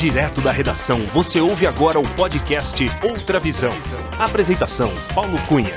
Direto da redação, você ouve agora o podcast Outra Visão. Apresentação: Paulo Cunha.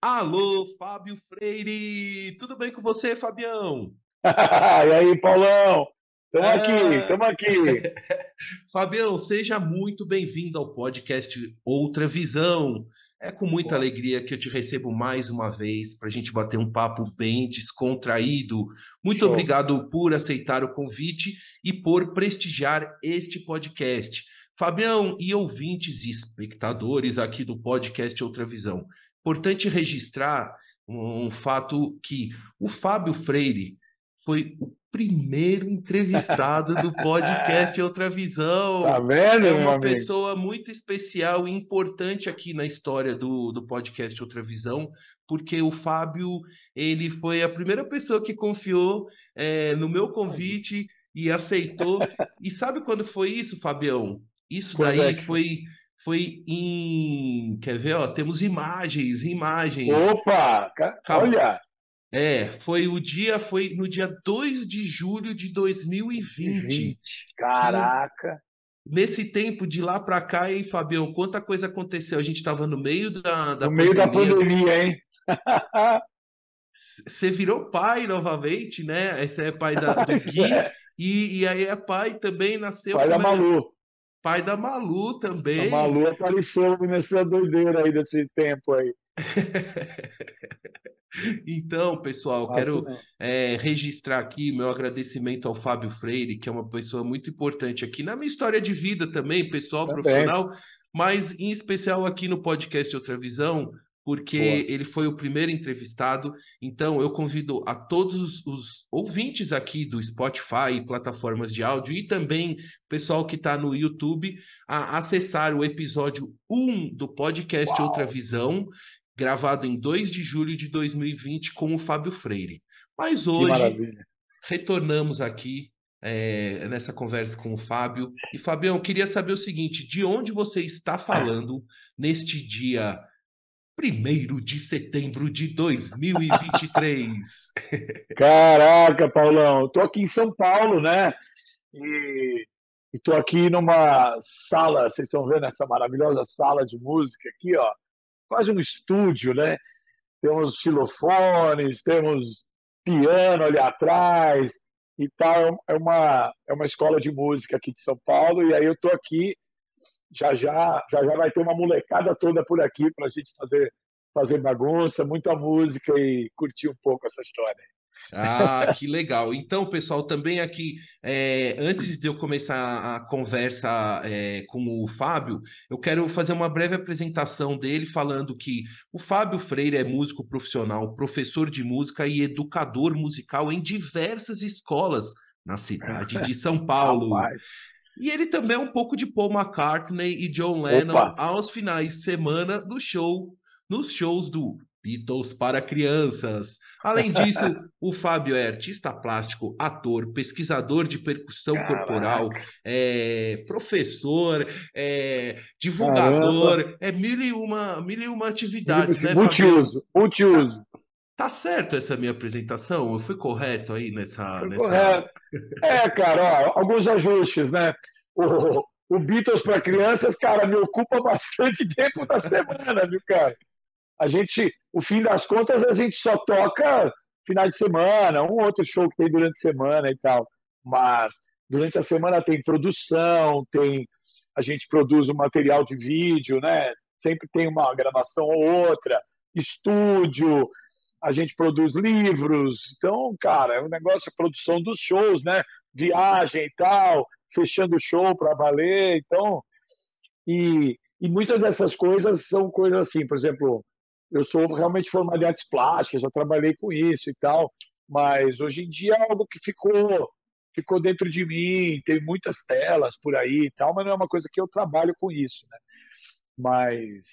Alô, Fábio Freire! Tudo bem com você, Fabião? e aí, Paulão? Estamos é... aqui, estamos aqui. Fabião, seja muito bem-vindo ao podcast Outra Visão. É com muita alegria que eu te recebo mais uma vez para a gente bater um papo bem descontraído. Muito Show. obrigado por aceitar o convite e por prestigiar este podcast. Fabião e ouvintes e espectadores aqui do podcast Outra Visão. Importante registrar um fato que o Fábio Freire foi o primeiro entrevistado do podcast Outra Visão. Tá vendo, É uma pessoa muito especial e importante aqui na história do, do podcast Outra Visão, porque o Fábio ele foi a primeira pessoa que confiou é, no meu convite e aceitou. E sabe quando foi isso, Fabião? Isso daí é que... foi foi em. Quer ver? Ó, temos imagens, imagens. Opa! Olha! É, foi o dia, foi no dia 2 de julho de 2020. 20. Caraca! Nesse tempo de lá para cá, hein, Fabião? Quanta coisa aconteceu? A gente estava no meio da, da no meio da pandemia, hein? Você virou pai novamente, né? Esse é pai da, do Gui. e, e aí é pai também, nasceu. Pai da Malu. Pai da Malu também. A Malu apareceu nessa doideira aí desse tempo aí. Então, pessoal, quero é, registrar aqui meu agradecimento ao Fábio Freire, que é uma pessoa muito importante aqui na minha história de vida também, pessoal, também. profissional, mas em especial aqui no podcast Outra Visão, porque Boa. ele foi o primeiro entrevistado. Então, eu convido a todos os ouvintes aqui do Spotify, plataformas de áudio e também pessoal que está no YouTube a acessar o episódio 1 do podcast Uau. Outra Visão gravado em 2 de julho de 2020 com o Fábio Freire. Mas hoje retornamos aqui é, nessa conversa com o Fábio. E Fabião, eu queria saber o seguinte: de onde você está falando neste dia 1 de setembro de 2023? Caraca, Paulão, estou aqui em São Paulo, né? E estou aqui numa sala, vocês estão vendo essa maravilhosa sala de música aqui, ó quase um estúdio, né? Temos xilofones, temos piano ali atrás e tal. É uma, é uma escola de música aqui de São Paulo e aí eu estou aqui. Já já, já já vai ter uma molecada toda por aqui para a gente fazer, fazer bagunça, muita música e curtir um pouco essa história. Ah, que legal. Então, pessoal, também aqui, é, antes de eu começar a conversa é, com o Fábio, eu quero fazer uma breve apresentação dele, falando que o Fábio Freire é músico profissional, professor de música e educador musical em diversas escolas na cidade de São Paulo. E ele também é um pouco de Paul McCartney e John Lennon Opa. aos finais de semana do show, nos shows do Beatles para crianças. Além disso, o Fábio é artista plástico, ator, pesquisador de percussão Caraca. corporal, é, professor, é, divulgador, Caramba. é mil e uma, mil e uma atividades, né, Multiuso, multiuso. Tá, tá certo essa minha apresentação? Eu fui correto aí nessa. nessa... Correto. É, cara, ó, alguns ajustes, né? O, o Beatles para crianças, cara, me ocupa bastante tempo da semana, viu, cara? A gente, o fim das contas, a gente só toca final de semana, um outro show que tem durante a semana e tal. Mas durante a semana tem produção, tem a gente produz um material de vídeo, né? Sempre tem uma gravação ou outra, estúdio, a gente produz livros. Então, cara, é um negócio de produção dos shows, né? Viagem e tal, fechando o show para valer. Então, e, e muitas dessas coisas são coisas assim, por exemplo, eu sou realmente formado em artes plásticas, já trabalhei com isso e tal, mas hoje em dia é algo que ficou ficou dentro de mim, tem muitas telas por aí e tal, mas não é uma coisa que eu trabalho com isso, né? Mas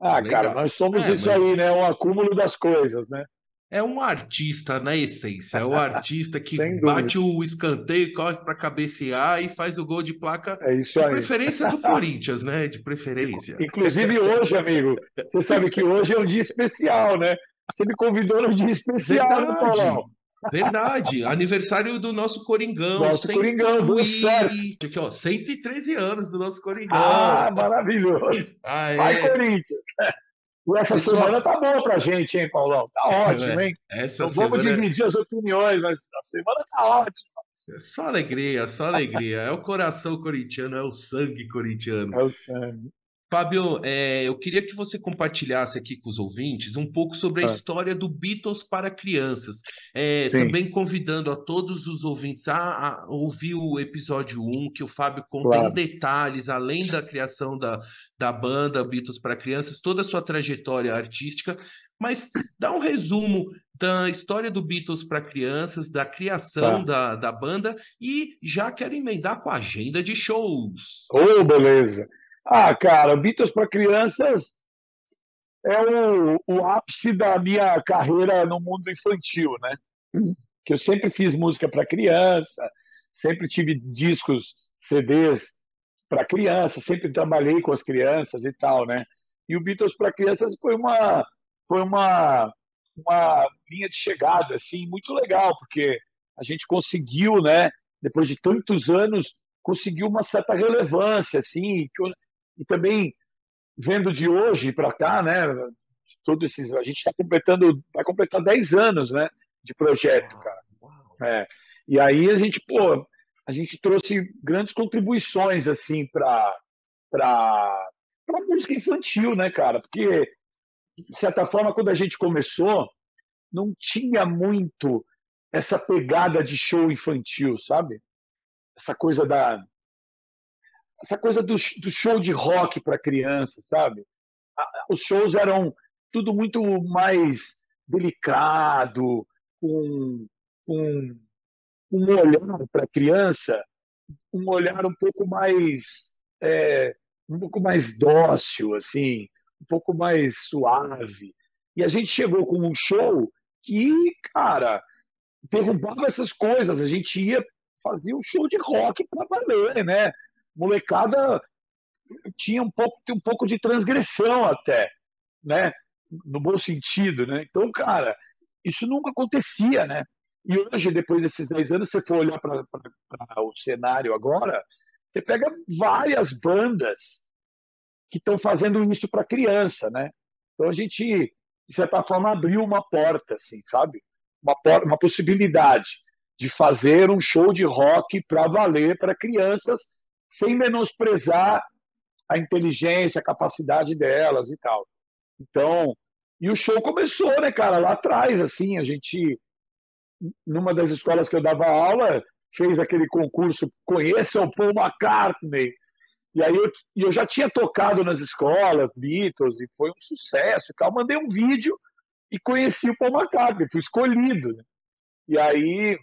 ah, Legal. cara, nós somos é, isso mas... aí, né? Um acúmulo das coisas, né? É um artista na essência, é o artista que bate o escanteio, corre para cabecear e faz o gol de placa. É isso de aí. preferência do Corinthians, né? De preferência. Inclusive hoje, amigo, você sabe que hoje é um dia especial, né? Você me convidou num dia especial, Verdade. Paulão? Verdade, aniversário do nosso Coringão. Nosso Coringão, do certo. Aqui, ó, 113 anos do nosso Coringão. Ah, maravilhoso. Ah, é. Vai, Corinthians. E essa Pessoal... semana tá boa pra gente, hein, Paulão? Tá ótimo, hein? Essa Não semana... vamos dividir as opiniões, mas a semana tá ótima. É só alegria, só alegria. É o coração corintiano, é o sangue corintiano. É o sangue. Fábio, é, eu queria que você compartilhasse aqui com os ouvintes um pouco sobre a ah. história do Beatles para crianças. É, também convidando a todos os ouvintes a, a, ouvir o episódio 1, que o Fábio conta claro. em detalhes, além da criação da, da banda Beatles para crianças, toda a sua trajetória artística. Mas dá um resumo da história do Beatles para crianças, da criação tá. da, da banda e já quero emendar com a agenda de shows. Oh, beleza! Ah, cara, Beatles para crianças é o, o ápice da minha carreira no mundo infantil, né? Que eu sempre fiz música para criança, sempre tive discos, CDs para criança, sempre trabalhei com as crianças e tal, né? E o Beatles para crianças foi uma foi uma uma linha de chegada assim muito legal, porque a gente conseguiu, né, depois de tantos anos, conseguiu uma certa relevância assim, e também vendo de hoje para cá, né? Todos esses, a gente está completando, vai completar 10 anos, né? De projeto, cara. É. E aí a gente, pô, a gente trouxe grandes contribuições assim para para para música infantil, né, cara? Porque de certa forma quando a gente começou não tinha muito essa pegada de show infantil, sabe? Essa coisa da essa coisa do, do show de rock para criança, sabe? Os shows eram tudo muito mais delicado, com, um olhar para a criança, um olhar um pouco mais é, um pouco mais dócil, assim, um pouco mais suave. E a gente chegou com um show que, cara, derrubava essas coisas. A gente ia fazer um show de rock para valer, né? Molecada tinha um pouco, um pouco de transgressão até, né? No bom sentido, né? Então, cara, isso nunca acontecia, né? E hoje, depois desses 10 anos, você for olhar para o cenário agora, você pega várias bandas que estão fazendo isso para criança, né? Então a gente, de certa forma, abriu uma porta, assim, sabe? Uma, porta, uma possibilidade de fazer um show de rock para valer para crianças sem menosprezar a inteligência, a capacidade delas e tal. Então, e o show começou, né, cara, lá atrás, assim, a gente, numa das escolas que eu dava aula, fez aquele concurso Conheça o Paul McCartney. E aí eu, eu já tinha tocado nas escolas, Beatles, e foi um sucesso e tal. Mandei um vídeo e conheci o Paul McCartney, fui escolhido. Né? E aí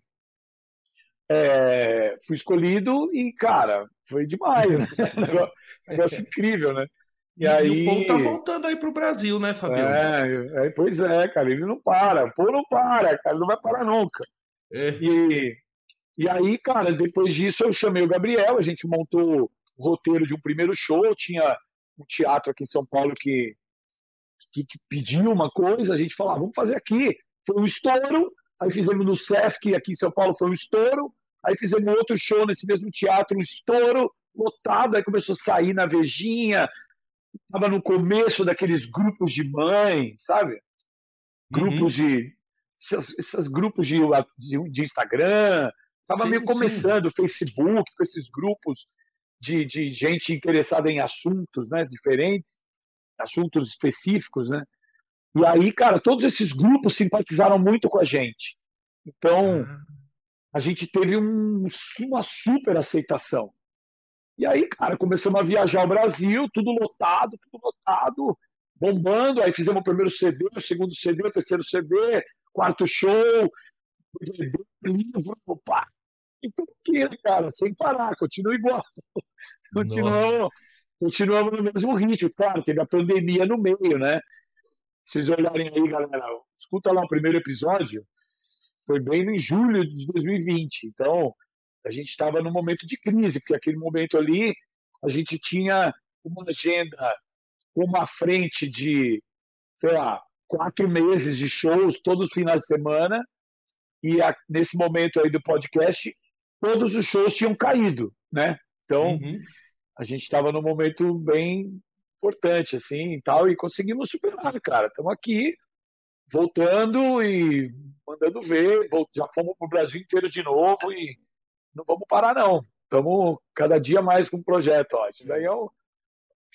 é, fui escolhido e, cara, foi demais, né? negócio, negócio incrível, né? E, e, aí... o Paul tá voltando aí pro Brasil, né, Fabio? É, é, pois é, cara, ele não para, o Paul não para, cara, ele não vai parar nunca. É. E, e aí, cara, depois disso eu chamei o Gabriel, a gente montou o roteiro de um primeiro show, tinha um teatro aqui em São Paulo que, que, que pediu uma coisa, a gente falava, ah, vamos fazer aqui. Foi um estouro, aí fizemos no Sesc aqui em São Paulo, foi um estouro, Aí fizemos outro show nesse mesmo teatro, um estouro lotado, aí começou a sair na Vejinha, estava no começo daqueles grupos de mãe, sabe? Grupos uhum. de. Esses, grupos de, de, de Instagram, estava meio começando o Facebook, com esses grupos de, de gente interessada em assuntos né, diferentes, assuntos específicos, né? E aí, cara, todos esses grupos simpatizaram muito com a gente. Então, ah a gente teve um, uma super aceitação. E aí, cara, começamos a viajar ao Brasil, tudo lotado, tudo lotado, bombando. Aí fizemos o primeiro CD, o segundo CD, o terceiro CD, quarto show, livro, opa. E tudo aquilo, cara, sem parar, continua igual. Continuamos, continuamos no mesmo ritmo. Claro, teve a pandemia no meio, né? Se vocês olharem aí, galera, escuta lá o primeiro episódio foi bem em julho de 2020. Então, a gente estava num momento de crise, porque aquele momento ali a gente tinha uma agenda, uma frente de, sei lá, quatro meses de shows todos os finais de semana, e a, nesse momento aí do podcast, todos os shows tinham caído, né? Então, uhum. a gente estava num momento bem importante, assim, e tal, e conseguimos superar, cara. Estamos aqui, voltando e mandando ver, já fomos para o Brasil inteiro de novo e não vamos parar, não. Estamos cada dia mais com o projeto, ó. Isso daí é o...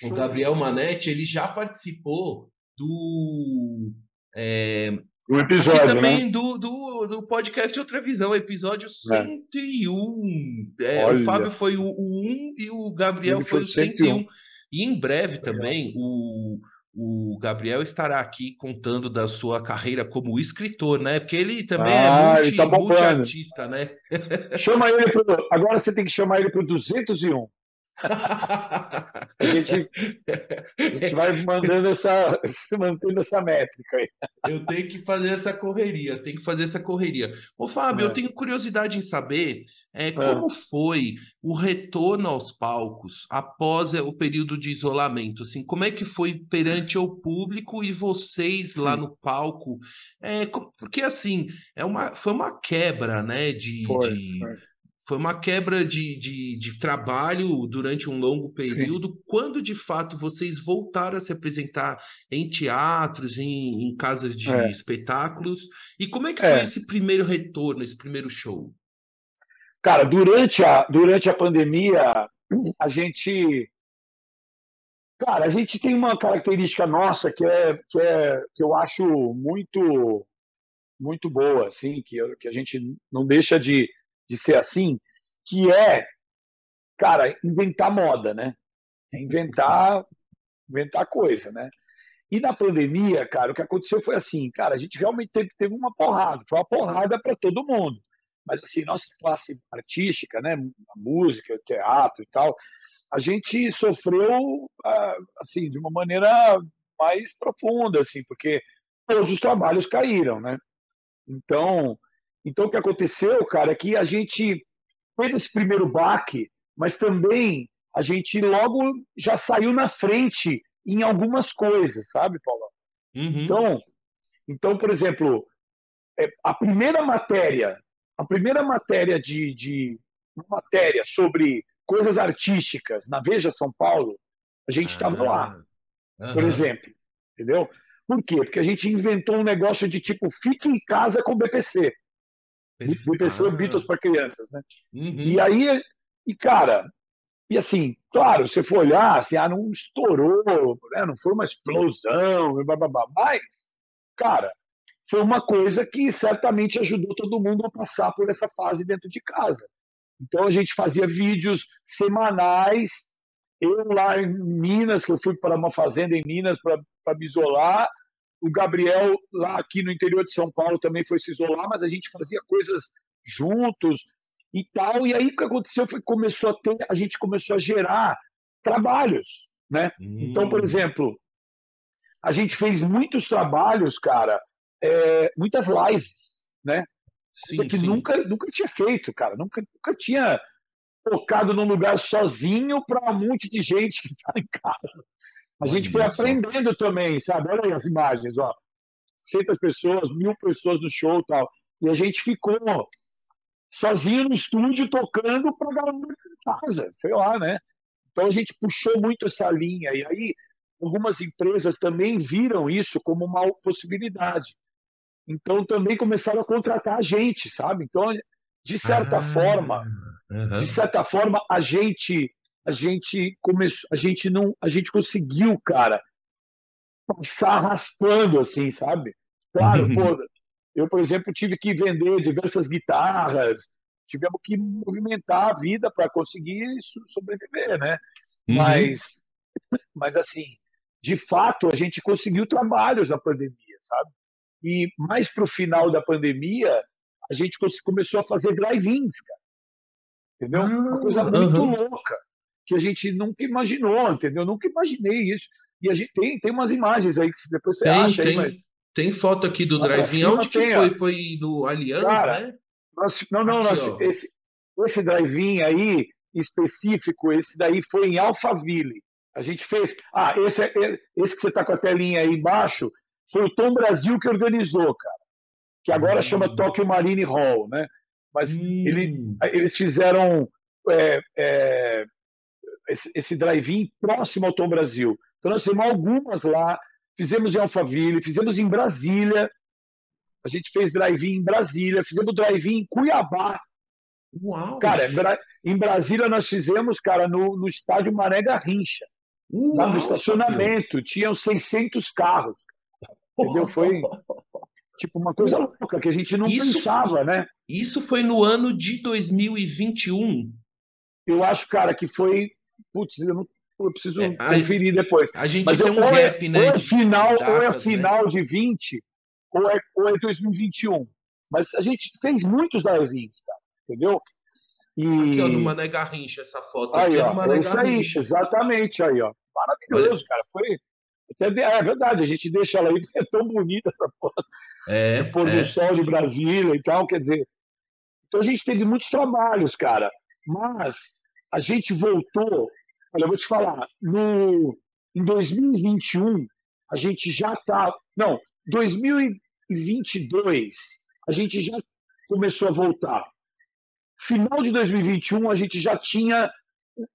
O Gabriel Manetti, ele já participou do... É, o episódio, e também né? do, do, do podcast Outra Visão, episódio 101. É. É, o Fábio foi o, o 1 e o Gabriel foi, foi o 101. 101. E em breve também o, o Gabriel estará aqui contando da sua carreira como escritor, né? Porque ele também é ah, é multi, tá multi-artista, né? Chama ele pro, agora você tem que chamar ele para o 201. a, gente, a gente vai mandando essa, mantendo essa métrica aí. Eu tenho que fazer essa correria, tenho que fazer essa correria. Ô, Fábio, é. eu tenho curiosidade em saber é, é, como foi o retorno aos palcos após é, o período de isolamento. Assim, como é que foi perante o público e vocês lá no palco? É, porque assim, é uma, foi uma quebra, né? De, foi, de... Foi foi uma quebra de, de, de, trabalho durante um longo período. Sim. Quando de fato vocês voltaram a se apresentar em teatros, em, em casas de é. espetáculos? E como é que é. foi esse primeiro retorno, esse primeiro show? Cara, durante a, durante a pandemia, a gente. Cara, a gente tem uma característica nossa que é que, é, que eu acho muito muito boa, assim, que, que a gente não deixa de, de ser assim, que é, cara, inventar moda, né? Inventar, inventar coisa, né? E na pandemia, cara, o que aconteceu foi assim, cara, a gente realmente teve, teve uma porrada, foi uma porrada para todo mundo. Mas assim, nossa classe artística, né, a música, o teatro e tal, a gente sofreu ah, assim de uma maneira mais profunda, assim, porque todos os trabalhos caíram, né? Então, então, o que aconteceu, cara, é que a gente teve esse primeiro baque, mas também a gente logo já saiu na frente em algumas coisas, sabe, Paulo? Uhum. Então, então, por exemplo, é, a primeira matéria, a primeira matéria de, de matéria sobre coisas artísticas na Veja São Paulo, a gente estava ah, lá, uhum. por exemplo, entendeu? Por quê? Porque a gente inventou um negócio de tipo, fique em casa com o BPC. BPC ah. Beatles para crianças, né? Uhum. E aí, e cara, e assim, claro, você for olhar, assim, ah, não estourou, né? não foi uma explosão, blá, blá, blá, mas, cara, foi uma coisa que certamente ajudou todo mundo a passar por essa fase dentro de casa. Então a gente fazia vídeos semanais. Eu lá em Minas, que eu fui para uma fazenda em Minas para me isolar, o Gabriel, lá aqui no interior de São Paulo, também foi se isolar, mas a gente fazia coisas juntos e tal. E aí o que aconteceu foi que começou a ter, a gente começou a gerar trabalhos, né? Hum. Então, por hum. exemplo, a gente fez muitos trabalhos, cara, é, muitas lives, né? Sim, Coisa que sim. nunca, nunca tinha feito, cara. Nunca, nunca tinha tocado num lugar sozinho para um monte de gente que está em casa. A gente foi aprendendo também, sabe? Olha aí as imagens, ó. 600 pessoas, mil pessoas no show e tal. E a gente ficou sozinho no estúdio tocando para galera em casa, sei lá, né? Então a gente puxou muito essa linha. E aí algumas empresas também viram isso como uma possibilidade. Então também começaram a contratar a gente, sabe? Então, de certa ah, forma, uhum. de certa forma, a gente a gente começou, a gente não, a gente conseguiu, cara, passar raspando assim, sabe? Claro, uhum. pô, eu, por exemplo, tive que vender diversas guitarras, tivemos que movimentar a vida para conseguir sobreviver, né? Uhum. Mas, mas assim, de fato, a gente conseguiu trabalhos na pandemia, sabe? E mais para o final da pandemia, a gente começou a fazer drive-ins, cara. Entendeu? Uma coisa ah, muito uhum. louca que a gente nunca imaginou, entendeu? nunca imaginei isso. E a gente tem, tem umas imagens aí que depois você tem, acha. Tem, aí, mas... tem foto aqui do drive-in. Onde que foi? Foi no Aliança, Cara, né? Nós, não, não, aqui, nós, esse, esse drive-in aí específico, esse daí foi em Alphaville. A gente fez. Ah, esse, é, esse que você está com a telinha aí embaixo foi o Tom Brasil que organizou, cara. que agora hum. chama Tokyo Marine Hall, né? Mas hum. ele, eles fizeram é, é, esse, esse drive-in próximo ao Tom Brasil. Então nós temos algumas lá, fizemos em Alphaville, fizemos em Brasília, a gente fez drive-in em Brasília, fizemos drive-in em Cuiabá. Uau! Cara, em Brasília nós fizemos, cara, no, no estádio Mané Garrincha. Uau, lá no estacionamento, tinham 600 carros. Entendeu? Foi tipo uma coisa louca que a gente não isso, pensava, né? Isso foi no ano de 2021. Eu acho, cara, que foi. Putz, eu, não, eu preciso é, conferir depois. A gente Mas tem um é, gap, né? Ou é final, datas, ou é final né? de 20, ou é, ou é 2021. Mas a gente fez muitos drive-ins, cara, entendeu? E... Aqui, ó, no Mané Garrincha, essa foto aí, aqui ó, é Mané isso Garrincha. Aí, exatamente, aí, ó. Maravilhoso, Olha. cara. Foi. É verdade, a gente deixa ela aí porque é tão bonita essa foto. É, o pôr do é. sol de Brasília e tal, quer dizer. Então a gente teve muitos trabalhos, cara. Mas a gente voltou. Olha, eu vou te falar, no, em 2021, a gente já está. Não, 2022, a gente já começou a voltar. Final de 2021, a gente já tinha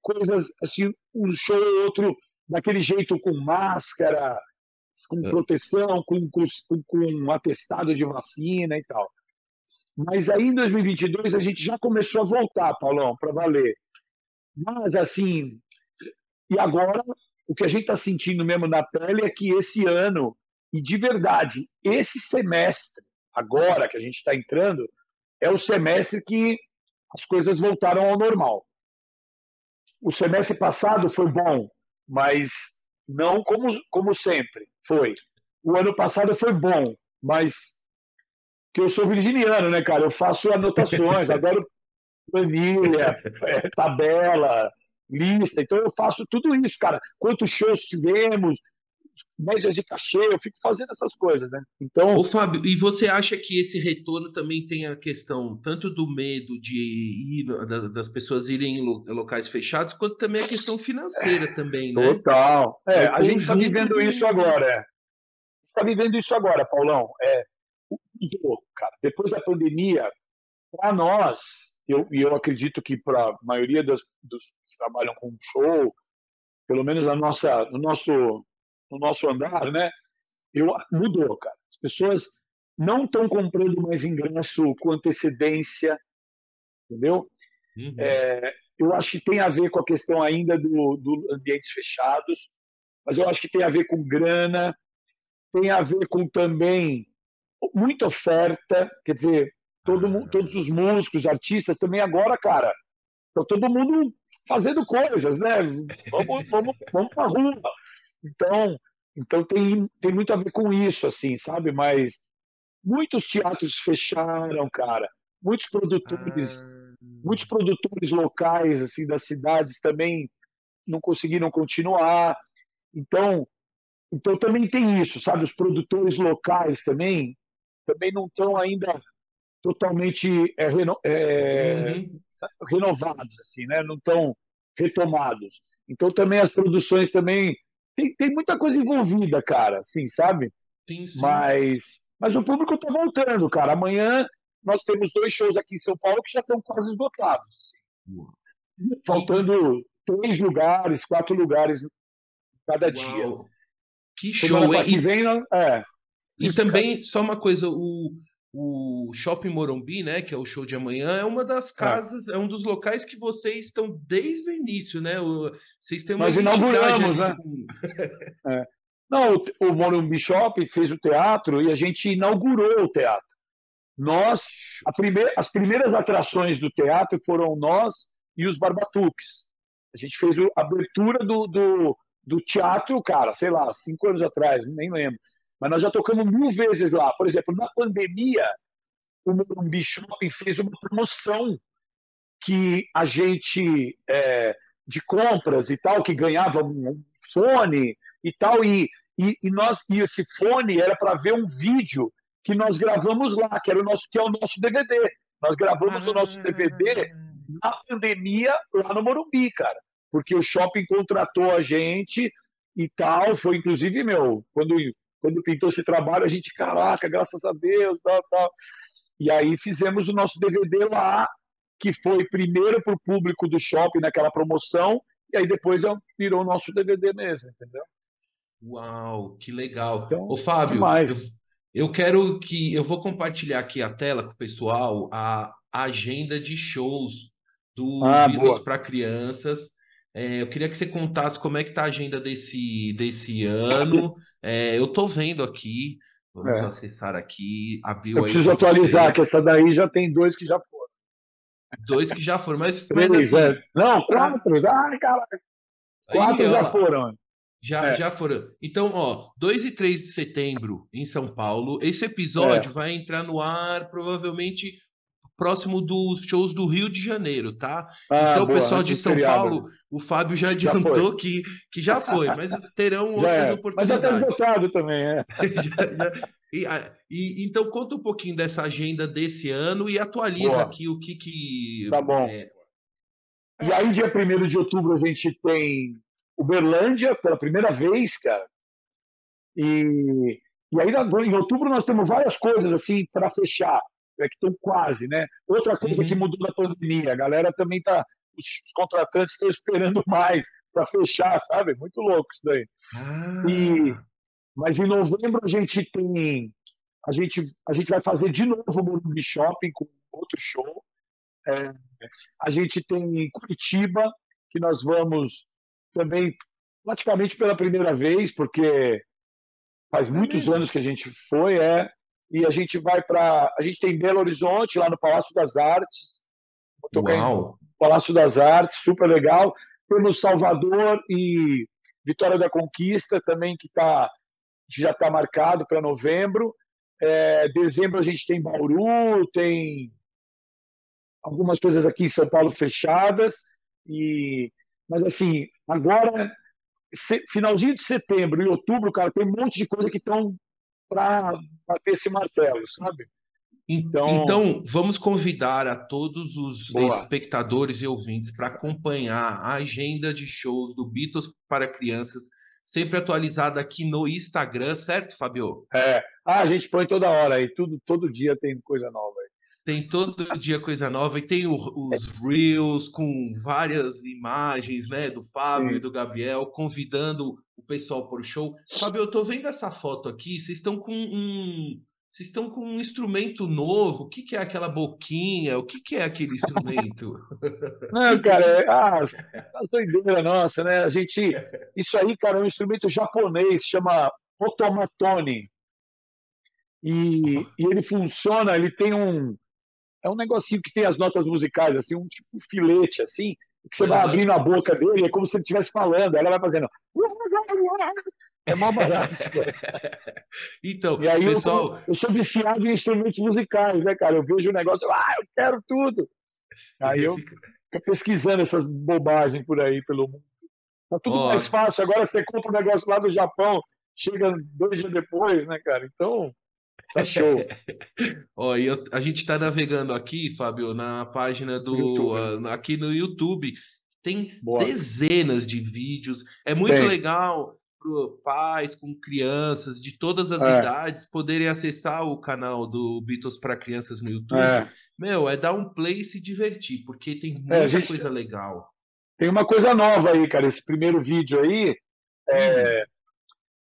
coisas, assim, um show ou outro daquele jeito com máscara, com é. proteção, com, com, com atestado de vacina e tal. Mas aí em 2022 a gente já começou a voltar, Paulão, para valer. Mas assim, e agora o que a gente está sentindo mesmo na pele é que esse ano, e de verdade, esse semestre, agora que a gente está entrando, é o semestre que as coisas voltaram ao normal. O semestre passado foi bom, mas não como, como sempre foi. O ano passado foi bom, mas que eu sou virginiano, né, cara? Eu faço anotações, adoro planilha, é, tabela, lista. Então eu faço tudo isso, cara. Quantos shows tivemos, médias de cachê, eu fico fazendo essas coisas, né? Então. Ô, Fábio, e você acha que esse retorno também tem a questão tanto do medo de ir, das pessoas irem em locais fechados, quanto também a questão financeira é, também, né? Total. É, é a gente está vivendo isso agora, é. Está vivendo isso agora, Paulão. É, cara. Depois da pandemia, para nós, eu, e eu acredito que para a maioria das, dos que trabalham com show, pelo menos na nossa, no nosso no nosso andar, né? Eu, mudou, cara. As pessoas não estão comprando mais ingresso com antecedência, entendeu? Uhum. É, eu acho que tem a ver com a questão ainda do, do ambientes fechados, mas eu acho que tem a ver com grana, tem a ver com também muita oferta, quer dizer, todo, todos os músicos, artistas também agora, cara, tá todo mundo fazendo coisas, né? Vamos, vamos, vamos pra rua. Então, então tem, tem muito a ver com isso, assim, sabe? Mas muitos teatros fecharam, cara. Muitos produtores, ah. muitos produtores locais, assim, das cidades também não conseguiram continuar. Então, então também tem isso, sabe? Os produtores locais também também não estão ainda totalmente é, reno, é, uhum. renovados, assim, né? Não estão retomados. Então também as produções também tem, tem muita coisa envolvida, cara, assim, sabe? Sim, sim. Mas, mas o público está voltando, cara. Amanhã nós temos dois shows aqui em São Paulo que já estão quase esgotados. Assim. Faltando três lugares, quatro lugares cada Uau. dia. Que show, hein? Que vem, é. E também, só uma coisa, o, o Shopping Morumbi, né, que é o show de amanhã, é uma das é. casas, é, é um dos locais que vocês estão desde o início, né? O, vocês têm uma Nós inauguramos, né? Com... é. Não, o, o Morumbi Shopping fez o teatro e a gente inaugurou o teatro. Nós, primeira, as primeiras atrações do teatro foram nós e os Barbatuques. A gente fez a abertura do, do, do teatro, cara, sei lá, cinco anos atrás, nem lembro. Mas nós já tocamos mil vezes lá. Por exemplo, na pandemia, o Morumbi Shopping fez uma promoção que a gente é, de compras e tal, que ganhava um fone e tal, e, e, e nós e esse fone era para ver um vídeo que nós gravamos lá, que era o nosso que é o nosso DVD. Nós gravamos ah, o nosso DVD na pandemia lá no Morumbi, cara, porque o shopping contratou a gente e tal. Foi inclusive meu quando quando pintou esse trabalho, a gente, caraca, graças a Deus, tal, tal. E aí fizemos o nosso DVD lá, que foi primeiro para o público do shopping naquela promoção, e aí depois virou o nosso DVD mesmo, entendeu? Uau, que legal. Então, Ô, Fábio, eu, eu, quero que eu vou compartilhar aqui a tela com o pessoal a agenda de shows do ah, Beatles para crianças. É, eu queria que você contasse como é que tá a agenda desse, desse ano. É, eu tô vendo aqui, vamos é. acessar aqui, abriu eu preciso atualizar, você. que essa daí já tem dois que já foram. Dois que já foram, mas. Três, assim, é. Não, quatro. Ah, cara. Quatro aí, já ó, foram. Já, é. já foram. Então, ó, 2 e 3 de setembro em São Paulo. Esse episódio é. vai entrar no ar provavelmente próximo dos shows do Rio de Janeiro, tá? Ah, então, o pessoal de São feriado. Paulo, o Fábio já adiantou já que, que já foi, mas terão outras é. oportunidades. Mas já tá esgotado também, é. já, já, e, e, então, conta um pouquinho dessa agenda desse ano e atualiza boa. aqui o que que... Tá bom. É... E aí, dia 1 de outubro, a gente tem Uberlândia pela primeira vez, cara. E, e aí, em outubro, nós temos várias coisas assim para fechar é que estão quase, né? Outra coisa uhum. que mudou na pandemia, a galera também tá, os contratantes estão esperando mais para fechar, sabe? Muito louco isso daí. Ah. E, mas em novembro a gente tem, a gente, a gente vai fazer de novo o Morumbi Shopping com outro show. É, a gente tem Curitiba, que nós vamos também praticamente pela primeira vez, porque faz é muitos mesmo? anos que a gente foi, é e a gente vai para. A gente tem Belo Horizonte, lá no Palácio das Artes. Uau. Palácio das Artes, super legal. Temos Salvador e Vitória da Conquista também, que tá, já está marcado para novembro. É, dezembro a gente tem Bauru, tem algumas coisas aqui em São Paulo fechadas. E, mas assim, agora, finalzinho de setembro e outubro, cara, tem um monte de coisa que estão para bater esse martelo, sabe? Então, então, vamos convidar a todos os Boa. espectadores e ouvintes para acompanhar a agenda de shows do Beatles para crianças, sempre atualizada aqui no Instagram, certo, Fabio? É. Ah, a gente põe toda hora aí, tudo, todo dia tem coisa nova aí. Tem todo dia coisa nova e tem o, os Reels com várias imagens, né, do Fábio Sim. e do Gabriel, convidando o pessoal para o show. Fábio, eu tô vendo essa foto aqui, vocês estão com um. Vocês estão com um instrumento novo. O que, que é aquela boquinha? O que, que é aquele instrumento? Não, cara, é, ah, as doideiras nossa, né? A gente. Isso aí, cara, é um instrumento japonês, chama otomatone. E, e ele funciona, ele tem um é um negocinho que tem as notas musicais, assim, um tipo um filete, assim, que você vai abrindo a boca dele, é como se ele estivesse falando, ela vai fazendo. É mal barato. então, e aí pessoal... eu, eu, sou viciado em instrumentos musicais, né, cara? Eu vejo o negócio, ah, eu quero tudo. Aí eu fico pesquisando essas bobagens por aí pelo mundo. Tá tudo oh. mais fácil. Agora você compra um negócio lá do Japão, chega dois dias depois, né, cara? Então, Tá show. Ó, e eu, a gente está navegando aqui, Fábio, na página do. Uh, aqui no YouTube. Tem Boa. dezenas de vídeos. É muito Tem. legal para pais com crianças de todas as é. idades poderem acessar o canal do Beatles para crianças no YouTube. É. Meu, é dar um play e se divertir, porque tem muita é, gente... coisa legal. Tem uma coisa nova aí, cara. Esse primeiro vídeo aí. É, hum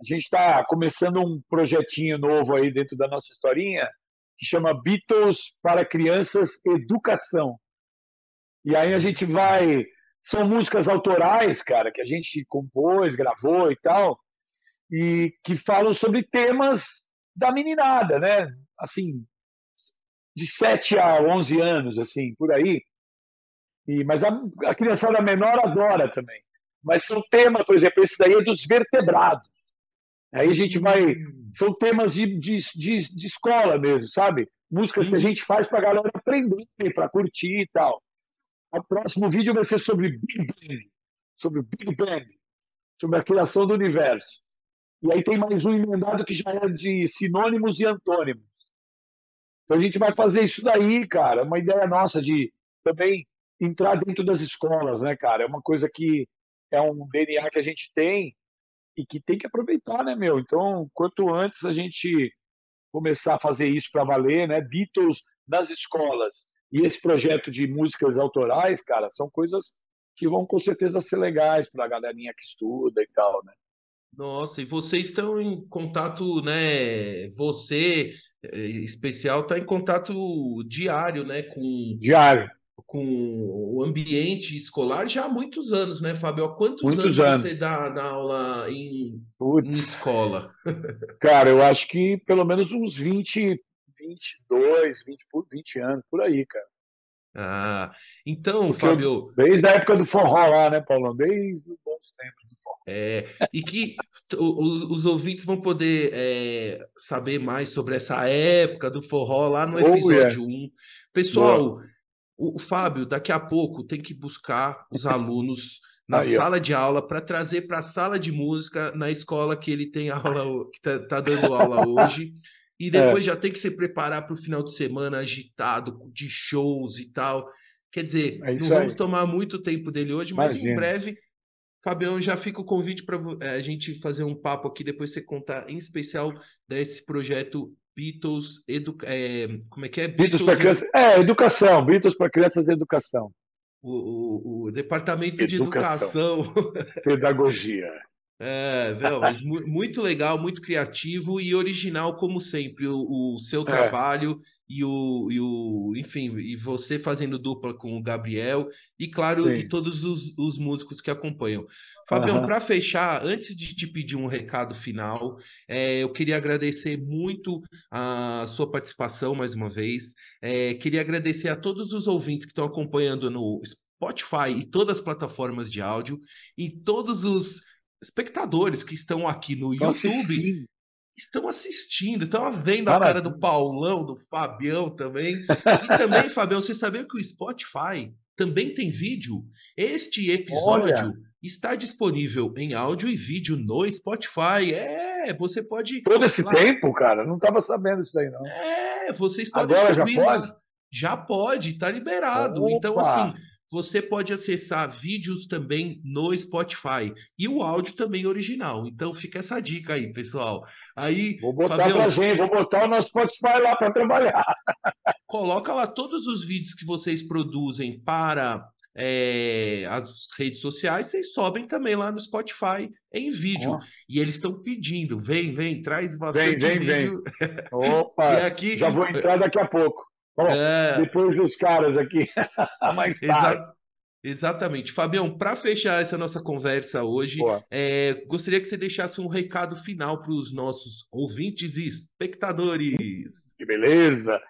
a gente está começando um projetinho novo aí dentro da nossa historinha que chama Beatles para Crianças Educação. E aí a gente vai. São músicas autorais, cara, que a gente compôs, gravou e tal, e que falam sobre temas da meninada, né? Assim, de 7 a 11 anos, assim, por aí. E, mas a, a criançada menor adora também. Mas são temas, por exemplo, esse daí é dos vertebrados. Aí a gente vai. Hum. São temas de, de, de, de escola mesmo, sabe? Músicas que a gente faz para a galera aprender, para curtir e tal. O próximo vídeo vai ser sobre Big Bang, sobre Big Bang, sobre a criação do universo. E aí tem mais um emendado que já é de sinônimos e antônimos. Então a gente vai fazer isso daí, cara. Uma ideia nossa de também entrar dentro das escolas, né, cara? É uma coisa que é um DNA que a gente tem e que tem que aproveitar, né, meu? Então, quanto antes a gente começar a fazer isso para valer, né? Beatles nas escolas e esse projeto de músicas autorais, cara, são coisas que vão com certeza ser legais para a galerinha que estuda e tal, né? Nossa, e vocês estão em contato, né? Você, eh, especial, está em contato diário, né? Com diário com o ambiente escolar já há muitos anos, né, Fábio? Há quantos muitos anos, anos, você dá, dá aula em, em escola? Cara, eu acho que pelo menos uns 20, 22, 20, 20 anos, por aí, cara. Ah, então, Porque Fábio. Desde a época do forró lá, né, Paulo? Desde os bons tempos do forró. É, e que os, os ouvintes vão poder é, saber mais sobre essa época do forró lá no episódio oh, yeah. 1. Pessoal. Boa o, Fábio, daqui a pouco, tem que buscar os alunos na Aí, sala de aula para trazer para a sala de música na escola que ele tem aula, que está tá dando aula hoje. E é. depois é. já tem que se preparar para o final de semana agitado, de shows e tal. Quer dizer, é não vamos aí. tomar muito tempo dele hoje, mas Imagina. em breve, Fabião, já fica o convite para é, a gente fazer um papo aqui, depois você contar em especial desse projeto Beatles, edu... É, como é que é? Beatles, Beatles para crianças. É, educação. Beatles para crianças e educação. O, o, o departamento educação. de educação. Pedagogia. É, não, mas muito legal, muito criativo e original, como sempre, o, o seu é. trabalho e o, e o, enfim, e você fazendo dupla com o Gabriel e, claro, Sim. e todos os, os músicos que acompanham. Fabião, uhum. para fechar, antes de te pedir um recado final, é, eu queria agradecer muito a sua participação mais uma vez. É, queria agradecer a todos os ouvintes que estão acompanhando no Spotify e todas as plataformas de áudio e todos os espectadores que estão aqui no YouTube estão assistindo, estão vendo a cara do Paulão, do Fabião também. E também, Fabião, você sabia que o Spotify também tem vídeo? Este episódio Olha. está disponível em áudio e vídeo no Spotify. É, você pode. Todo esse lá... tempo, cara? Não estava sabendo isso aí, não. É, vocês podem Agora já pode? Já pode, está liberado. Opa. Então, assim você pode acessar vídeos também no Spotify e o áudio também original. Então fica essa dica aí, pessoal. Aí, vou botar Fabião, pra gente, vou botar o nosso Spotify lá para trabalhar. Coloca lá todos os vídeos que vocês produzem para é, as redes sociais, vocês sobem também lá no Spotify em vídeo. Oh. E eles estão pedindo, vem, vem, traz bastante vem, vem, vídeo. Vem. Opa, aqui... já vou entrar daqui a pouco. Bom, é... Depois dos caras aqui, mais tarde. Exa exatamente. Fabião, para fechar essa nossa conversa hoje, é, gostaria que você deixasse um recado final para os nossos ouvintes e espectadores. Que beleza!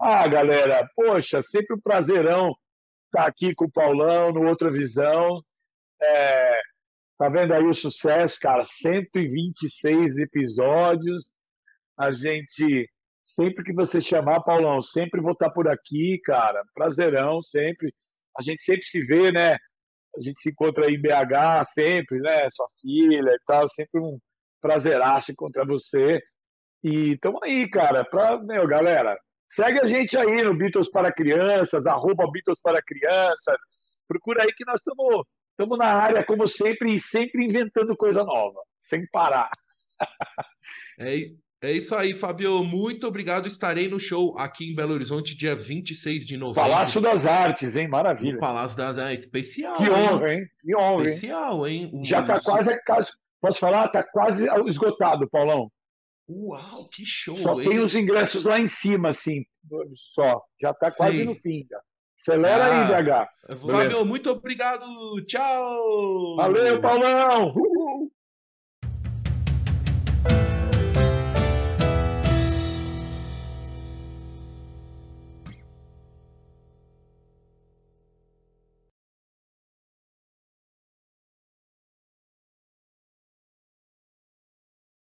Ah, galera, poxa, sempre um prazerão estar aqui com o Paulão no Outra Visão. É, tá vendo aí o sucesso, cara? 126 episódios. A gente Sempre que você chamar, Paulão, sempre vou estar por aqui, cara. Prazerão, sempre. A gente sempre se vê, né? A gente se encontra aí em BH sempre, né? Sua filha e tal. Sempre um prazeraço encontrar você. E tamo aí, cara. Pra, meu, galera, segue a gente aí no Beatles para Crianças, arroba Beatles para Crianças. Procura aí que nós estamos estamos na área, como sempre, e sempre inventando coisa nova, sem parar. É, é isso aí, Fabio. Muito obrigado. Estarei no show aqui em Belo Horizonte, dia 26 de novembro. Palácio das Artes, hein? Maravilha. O Palácio das Artes. Especial. Que honra, hein? Que honra, Especial, hein? hein? Já está quase. Posso falar? Está quase esgotado, Paulão. Uau, que show! Só hein? tem os ingressos lá em cima, assim. Só. Já está quase no fim. Já. Acelera ah, aí, DH. Fábio, muito obrigado. Tchau. Valeu, Paulão. Uh!